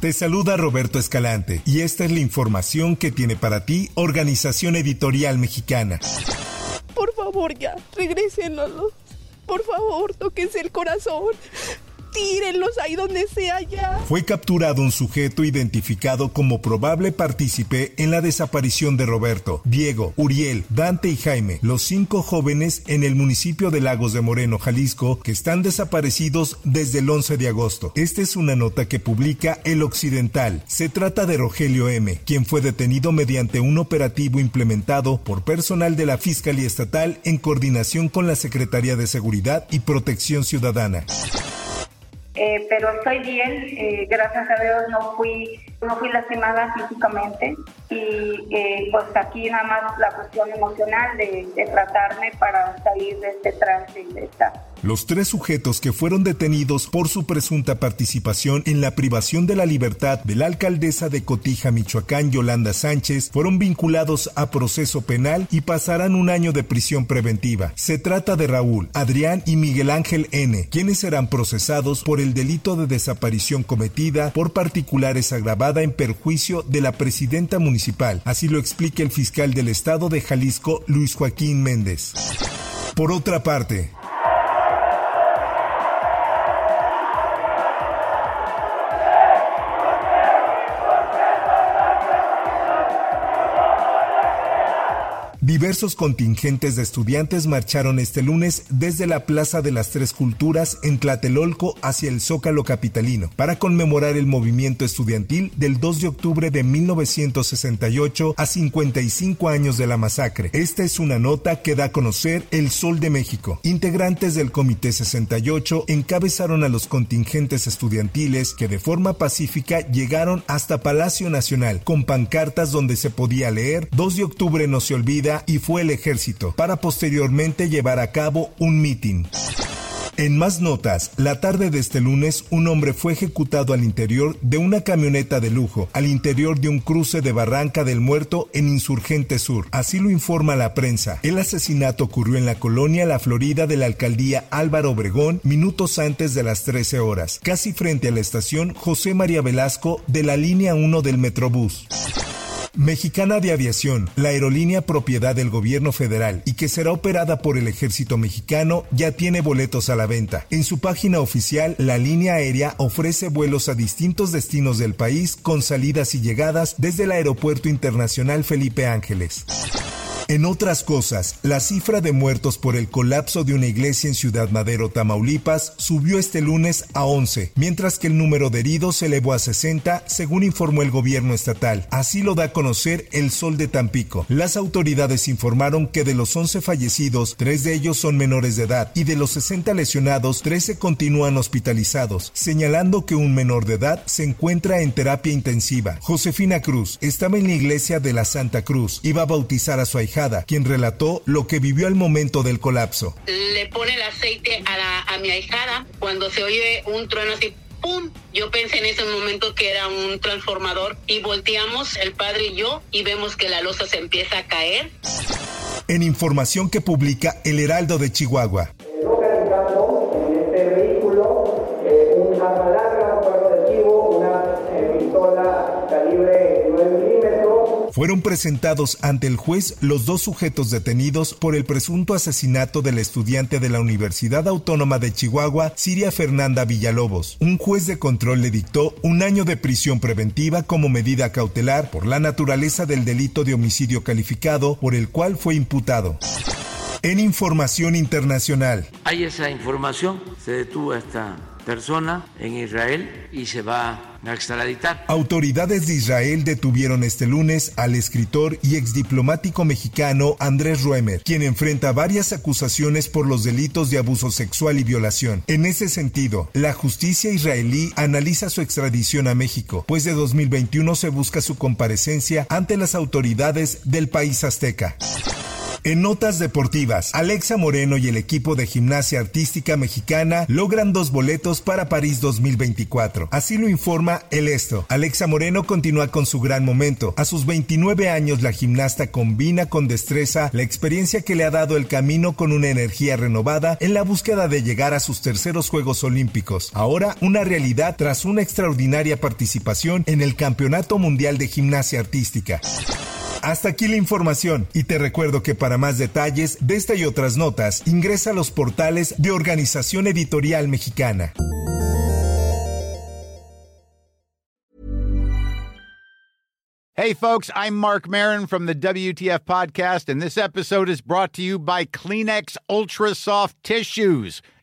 Te saluda Roberto Escalante y esta es la información que tiene para ti Organización Editorial Mexicana. Por favor ya, regrésenos. Por favor, tóquense el corazón tírenlos ahí donde sea ya. Fue capturado un sujeto identificado como probable partícipe en la desaparición de Roberto, Diego, Uriel, Dante y Jaime, los cinco jóvenes en el municipio de Lagos de Moreno, Jalisco, que están desaparecidos desde el 11 de agosto. Esta es una nota que publica El Occidental. Se trata de Rogelio M., quien fue detenido mediante un operativo implementado por personal de la Fiscalía Estatal en coordinación con la Secretaría de Seguridad y Protección Ciudadana. Eh, pero estoy bien, eh, gracias a Dios no fui, no fui lastimada físicamente y eh, pues aquí nada más la cuestión emocional de, tratarme para salir de este trance y de esta los tres sujetos que fueron detenidos por su presunta participación en la privación de la libertad de la alcaldesa de Cotija, Michoacán, Yolanda Sánchez, fueron vinculados a proceso penal y pasarán un año de prisión preventiva. Se trata de Raúl, Adrián y Miguel Ángel N., quienes serán procesados por el delito de desaparición cometida por particulares en perjuicio de la presidenta municipal. Así lo explica el fiscal del estado de Jalisco, Luis Joaquín Méndez. Por otra parte, Diversos contingentes de estudiantes marcharon este lunes desde la Plaza de las Tres Culturas en Tlatelolco hacia el Zócalo Capitalino para conmemorar el movimiento estudiantil del 2 de octubre de 1968 a 55 años de la masacre. Esta es una nota que da a conocer El Sol de México. Integrantes del Comité 68 encabezaron a los contingentes estudiantiles que de forma pacífica llegaron hasta Palacio Nacional con pancartas donde se podía leer 2 de octubre no se olvida y fue el ejército, para posteriormente llevar a cabo un mitin. En más notas, la tarde de este lunes, un hombre fue ejecutado al interior de una camioneta de lujo, al interior de un cruce de Barranca del Muerto en Insurgente Sur. Así lo informa la prensa. El asesinato ocurrió en la colonia La Florida de la alcaldía Álvaro Obregón minutos antes de las 13 horas, casi frente a la estación José María Velasco de la línea 1 del Metrobús. Mexicana de Aviación, la aerolínea propiedad del gobierno federal y que será operada por el ejército mexicano, ya tiene boletos a la venta. En su página oficial, la línea aérea ofrece vuelos a distintos destinos del país con salidas y llegadas desde el Aeropuerto Internacional Felipe Ángeles. En otras cosas, la cifra de muertos por el colapso de una iglesia en Ciudad Madero, Tamaulipas, subió este lunes a 11, mientras que el número de heridos se elevó a 60, según informó el gobierno estatal. Así lo da a conocer el Sol de Tampico. Las autoridades informaron que de los 11 fallecidos, tres de ellos son menores de edad y de los 60 lesionados, 13 continúan hospitalizados, señalando que un menor de edad se encuentra en terapia intensiva. Josefina Cruz estaba en la iglesia de la Santa Cruz, iba a bautizar a su quien relató lo que vivió al momento del colapso. Le pone el aceite a, mi ahijada cuando se oye un trueno así ¡pum! Yo pensé en ese momento que era un transformador y volteamos el padre y yo y vemos que la losa se empieza a caer. En información que publica El Heraldo de Chihuahua. Fueron presentados ante el juez los dos sujetos detenidos por el presunto asesinato del estudiante de la Universidad Autónoma de Chihuahua, Siria Fernanda Villalobos. Un juez de control le dictó un año de prisión preventiva como medida cautelar por la naturaleza del delito de homicidio calificado por el cual fue imputado. En información internacional. Hay esa información, se detuvo esta persona en Israel y se va a extraditar. Autoridades de Israel detuvieron este lunes al escritor y exdiplomático mexicano Andrés Ruemer, quien enfrenta varias acusaciones por los delitos de abuso sexual y violación. En ese sentido, la justicia israelí analiza su extradición a México, pues de 2021 se busca su comparecencia ante las autoridades del país azteca. En notas deportivas, Alexa Moreno y el equipo de gimnasia artística mexicana logran dos boletos para París 2024. Así lo informa El Esto. Alexa Moreno continúa con su gran momento. A sus 29 años, la gimnasta combina con destreza la experiencia que le ha dado el camino con una energía renovada en la búsqueda de llegar a sus terceros Juegos Olímpicos. Ahora, una realidad tras una extraordinaria participación en el Campeonato Mundial de Gimnasia Artística. Hasta aquí la información y te recuerdo que para más detalles de esta y otras notas ingresa a los portales de Organización Editorial Mexicana. Hey folks, I'm Mark Marin from the WTF podcast and this episode is brought to you by Kleenex Ultra Soft Tissues